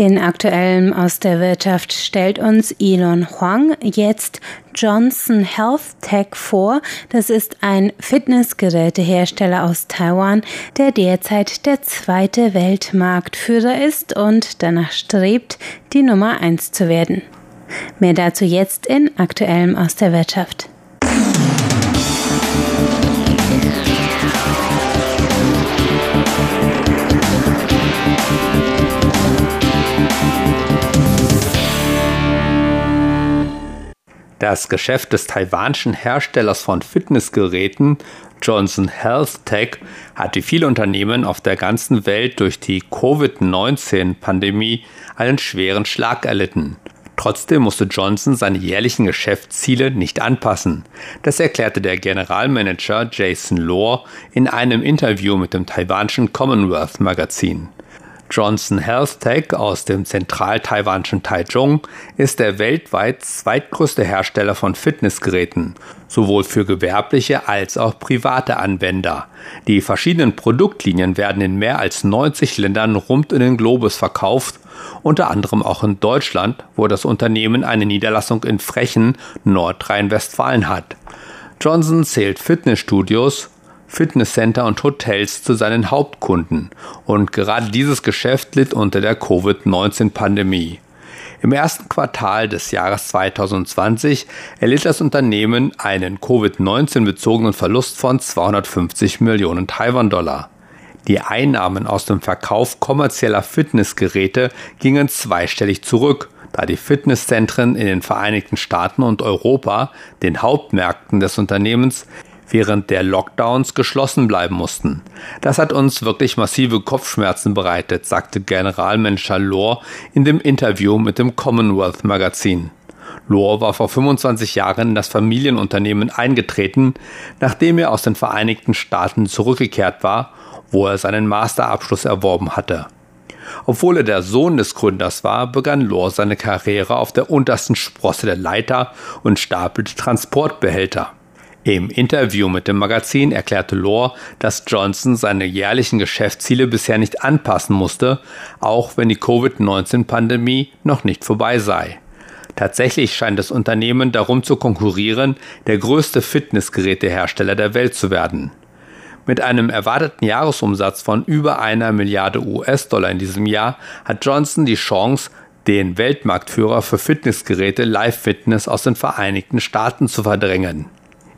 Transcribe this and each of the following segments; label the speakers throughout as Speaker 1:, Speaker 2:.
Speaker 1: In aktuellem aus der Wirtschaft stellt uns Elon Huang jetzt Johnson Health Tech vor. Das ist ein Fitnessgerätehersteller aus Taiwan, der derzeit der zweite Weltmarktführer ist und danach strebt, die Nummer eins zu werden. Mehr dazu jetzt in aktuellem aus der Wirtschaft.
Speaker 2: Das Geschäft des taiwanischen Herstellers von Fitnessgeräten Johnson Health Tech hat wie viele Unternehmen auf der ganzen Welt durch die Covid-19-Pandemie einen schweren Schlag erlitten. Trotzdem musste Johnson seine jährlichen Geschäftsziele nicht anpassen. Das erklärte der Generalmanager Jason Lohr in einem Interview mit dem taiwanischen Commonwealth Magazin. Johnson Health Tech aus dem zentral-taiwanischen Taichung ist der weltweit zweitgrößte Hersteller von Fitnessgeräten, sowohl für gewerbliche als auch private Anwender. Die verschiedenen Produktlinien werden in mehr als 90 Ländern rund in den Globus verkauft, unter anderem auch in Deutschland, wo das Unternehmen eine Niederlassung in Frechen, Nordrhein-Westfalen hat. Johnson zählt Fitnessstudios, Fitnesscenter und Hotels zu seinen Hauptkunden und gerade dieses Geschäft litt unter der Covid-19-Pandemie. Im ersten Quartal des Jahres 2020 erlitt das Unternehmen einen Covid-19 bezogenen Verlust von 250 Millionen Taiwan-Dollar. Die Einnahmen aus dem Verkauf kommerzieller Fitnessgeräte gingen zweistellig zurück, da die Fitnesszentren in den Vereinigten Staaten und Europa, den Hauptmärkten des Unternehmens, während der Lockdowns geschlossen bleiben mussten. Das hat uns wirklich massive Kopfschmerzen bereitet, sagte Generalmanager Lohr in dem Interview mit dem Commonwealth Magazin. Lohr war vor 25 Jahren in das Familienunternehmen eingetreten, nachdem er aus den Vereinigten Staaten zurückgekehrt war, wo er seinen Masterabschluss erworben hatte. Obwohl er der Sohn des Gründers war, begann Lohr seine Karriere auf der untersten Sprosse der Leiter und stapelte Transportbehälter. Im Interview mit dem Magazin erklärte Lohr, dass Johnson seine jährlichen Geschäftsziele bisher nicht anpassen musste, auch wenn die Covid-19-Pandemie noch nicht vorbei sei. Tatsächlich scheint das Unternehmen darum zu konkurrieren, der größte Fitnessgerätehersteller der Welt zu werden. Mit einem erwarteten Jahresumsatz von über einer Milliarde US-Dollar in diesem Jahr hat Johnson die Chance, den Weltmarktführer für Fitnessgeräte Live Fitness aus den Vereinigten Staaten zu verdrängen.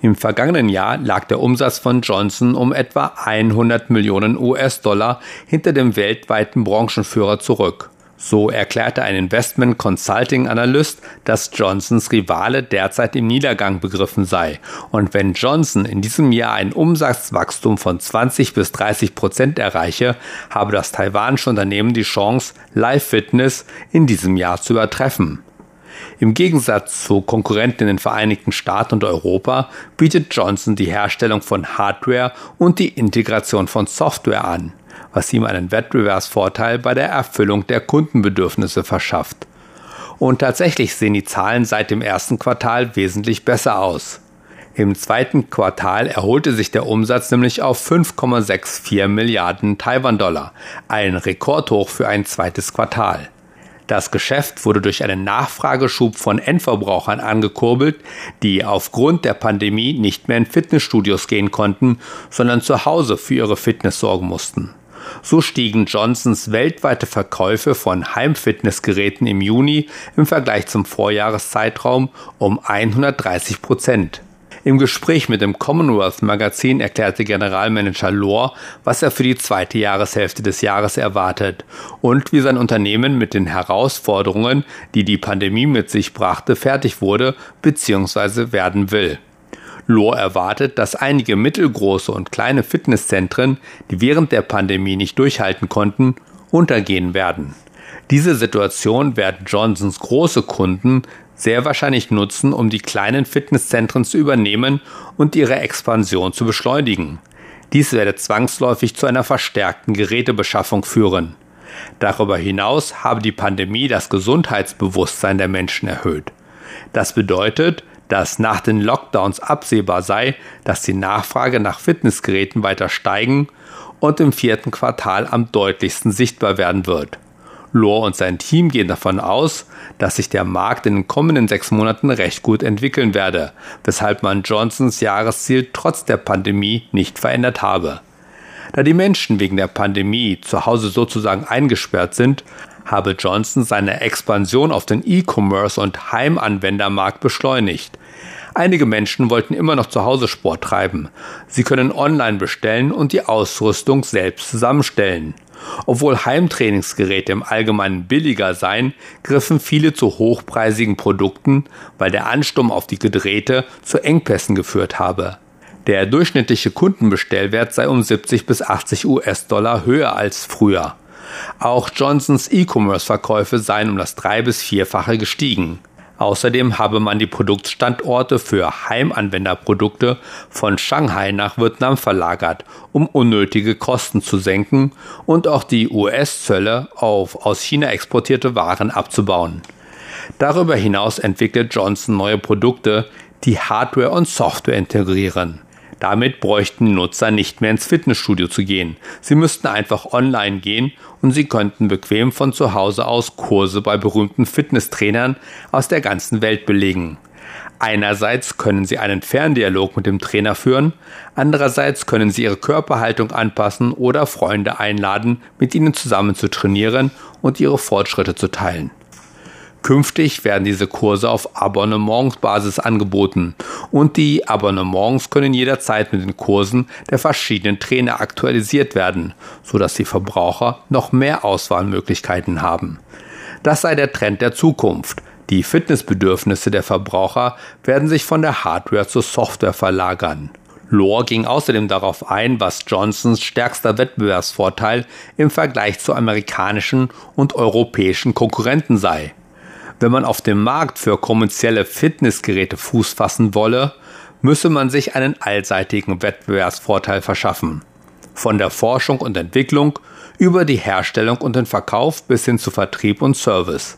Speaker 2: Im vergangenen Jahr lag der Umsatz von Johnson um etwa 100 Millionen US-Dollar hinter dem weltweiten Branchenführer zurück. So erklärte ein Investment Consulting Analyst, dass Johnsons Rivale derzeit im Niedergang begriffen sei. Und wenn Johnson in diesem Jahr ein Umsatzwachstum von 20 bis 30 Prozent erreiche, habe das taiwanische Unternehmen die Chance, Live Fitness in diesem Jahr zu übertreffen. Im Gegensatz zu Konkurrenten in den Vereinigten Staaten und Europa bietet Johnson die Herstellung von Hardware und die Integration von Software an, was ihm einen Wettbewerbsvorteil bei der Erfüllung der Kundenbedürfnisse verschafft. Und tatsächlich sehen die Zahlen seit dem ersten Quartal wesentlich besser aus. Im zweiten Quartal erholte sich der Umsatz nämlich auf 5,64 Milliarden Taiwan-Dollar, ein Rekordhoch für ein zweites Quartal. Das Geschäft wurde durch einen Nachfrageschub von Endverbrauchern angekurbelt, die aufgrund der Pandemie nicht mehr in Fitnessstudios gehen konnten, sondern zu Hause für ihre Fitness sorgen mussten. So stiegen Johnsons weltweite Verkäufe von Heimfitnessgeräten im Juni im Vergleich zum Vorjahreszeitraum um 130 Prozent. Im Gespräch mit dem Commonwealth Magazin erklärte Generalmanager Lohr, was er für die zweite Jahreshälfte des Jahres erwartet und wie sein Unternehmen mit den Herausforderungen, die die Pandemie mit sich brachte, fertig wurde bzw. werden will. Lohr erwartet, dass einige mittelgroße und kleine Fitnesszentren, die während der Pandemie nicht durchhalten konnten, untergehen werden. Diese Situation werden Johnsons große Kunden sehr wahrscheinlich nutzen, um die kleinen Fitnesszentren zu übernehmen und ihre Expansion zu beschleunigen. Dies werde zwangsläufig zu einer verstärkten Gerätebeschaffung führen. Darüber hinaus habe die Pandemie das Gesundheitsbewusstsein der Menschen erhöht. Das bedeutet, dass nach den Lockdowns absehbar sei, dass die Nachfrage nach Fitnessgeräten weiter steigen und im vierten Quartal am deutlichsten sichtbar werden wird. Lohr und sein Team gehen davon aus, dass sich der Markt in den kommenden sechs Monaten recht gut entwickeln werde, weshalb man Johnsons Jahresziel trotz der Pandemie nicht verändert habe. Da die Menschen wegen der Pandemie zu Hause sozusagen eingesperrt sind, habe Johnson seine Expansion auf den E-Commerce und Heimanwendermarkt beschleunigt. Einige Menschen wollten immer noch zu Hause Sport treiben. Sie können online bestellen und die Ausrüstung selbst zusammenstellen. Obwohl Heimtrainingsgeräte im Allgemeinen billiger seien, griffen viele zu hochpreisigen Produkten, weil der Ansturm auf die Geräte zu Engpässen geführt habe. Der durchschnittliche Kundenbestellwert sei um 70 bis 80 US-Dollar höher als früher. Auch Johnsons E-Commerce-Verkäufe seien um das drei- bis vierfache gestiegen. Außerdem habe man die Produktstandorte für Heimanwenderprodukte von Shanghai nach Vietnam verlagert, um unnötige Kosten zu senken und auch die US-Zölle auf aus China exportierte Waren abzubauen. Darüber hinaus entwickelt Johnson neue Produkte, die Hardware und Software integrieren. Damit bräuchten Nutzer nicht mehr ins Fitnessstudio zu gehen. Sie müssten einfach online gehen und sie könnten bequem von zu Hause aus Kurse bei berühmten Fitnesstrainern aus der ganzen Welt belegen. Einerseits können Sie einen Ferndialog mit dem Trainer führen, andererseits können Sie Ihre Körperhaltung anpassen oder Freunde einladen, mit Ihnen zusammen zu trainieren und Ihre Fortschritte zu teilen. Künftig werden diese Kurse auf Abonnementsbasis angeboten und die Abonnements können jederzeit mit den Kursen der verschiedenen Trainer aktualisiert werden, sodass die Verbraucher noch mehr Auswahlmöglichkeiten haben. Das sei der Trend der Zukunft. Die Fitnessbedürfnisse der Verbraucher werden sich von der Hardware zur Software verlagern. Lohr ging außerdem darauf ein, was Johnsons stärkster Wettbewerbsvorteil im Vergleich zu amerikanischen und europäischen Konkurrenten sei. Wenn man auf dem Markt für kommerzielle Fitnessgeräte Fuß fassen wolle, müsse man sich einen allseitigen Wettbewerbsvorteil verschaffen. Von der Forschung und Entwicklung über die Herstellung und den Verkauf bis hin zu Vertrieb und Service.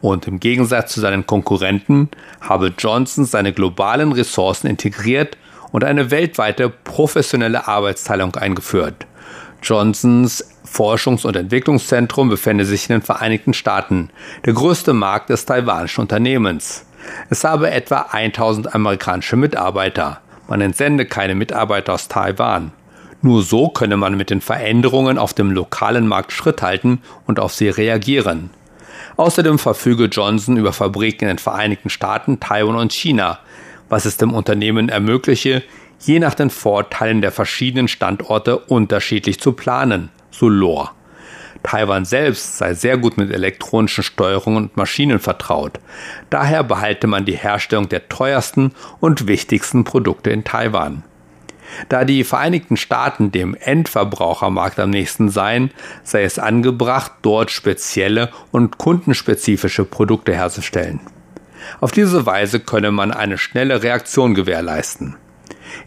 Speaker 2: Und im Gegensatz zu seinen Konkurrenten habe Johnson seine globalen Ressourcen integriert und eine weltweite professionelle Arbeitsteilung eingeführt. Johnsons Forschungs- und Entwicklungszentrum befände sich in den Vereinigten Staaten, der größte Markt des taiwanischen Unternehmens. Es habe etwa 1000 amerikanische Mitarbeiter. Man entsende keine Mitarbeiter aus Taiwan. Nur so könne man mit den Veränderungen auf dem lokalen Markt Schritt halten und auf sie reagieren. Außerdem verfüge Johnson über Fabriken in den Vereinigten Staaten, Taiwan und China, was es dem Unternehmen ermögliche, je nach den Vorteilen der verschiedenen Standorte unterschiedlich zu planen so Lore. Taiwan selbst sei sehr gut mit elektronischen Steuerungen und Maschinen vertraut. Daher behalte man die Herstellung der teuersten und wichtigsten Produkte in Taiwan. Da die Vereinigten Staaten dem Endverbrauchermarkt am nächsten seien, sei es angebracht, dort spezielle und kundenspezifische Produkte herzustellen. Auf diese Weise könne man eine schnelle Reaktion gewährleisten.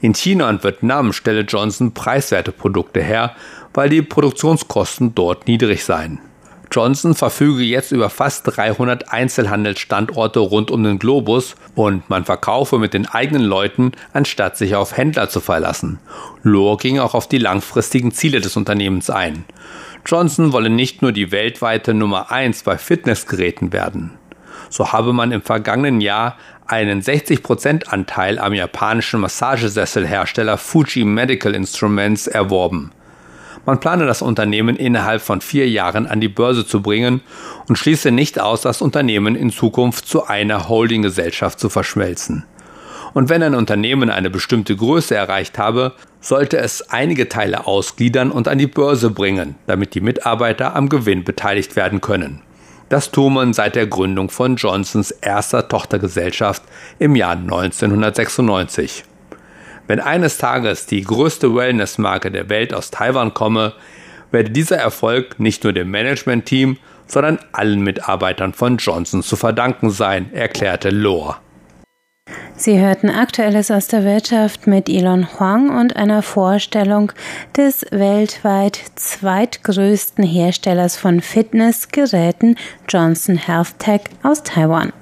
Speaker 2: In China und Vietnam stelle Johnson preiswerte Produkte her weil die Produktionskosten dort niedrig seien. Johnson verfüge jetzt über fast 300 Einzelhandelsstandorte rund um den Globus und man verkaufe mit den eigenen Leuten, anstatt sich auf Händler zu verlassen. Lohr ging auch auf die langfristigen Ziele des Unternehmens ein. Johnson wolle nicht nur die weltweite Nummer 1 bei Fitnessgeräten werden. So habe man im vergangenen Jahr einen 60% Anteil am japanischen Massagesesselhersteller Fuji Medical Instruments erworben. Man plane das Unternehmen innerhalb von vier Jahren an die Börse zu bringen und schließe nicht aus, das Unternehmen in Zukunft zu einer Holdinggesellschaft zu verschmelzen. Und wenn ein Unternehmen eine bestimmte Größe erreicht habe, sollte es einige Teile ausgliedern und an die Börse bringen, damit die Mitarbeiter am Gewinn beteiligt werden können. Das tue man seit der Gründung von Johnsons erster Tochtergesellschaft im Jahr 1996. Wenn eines Tages die größte Wellness-Marke der Welt aus Taiwan komme, werde dieser Erfolg nicht nur dem Management-Team, sondern allen Mitarbeitern von Johnson zu verdanken sein, erklärte Lohr.
Speaker 1: Sie hörten Aktuelles aus der Wirtschaft mit Elon Huang und einer Vorstellung des weltweit zweitgrößten Herstellers von Fitnessgeräten Johnson Health Tech aus Taiwan.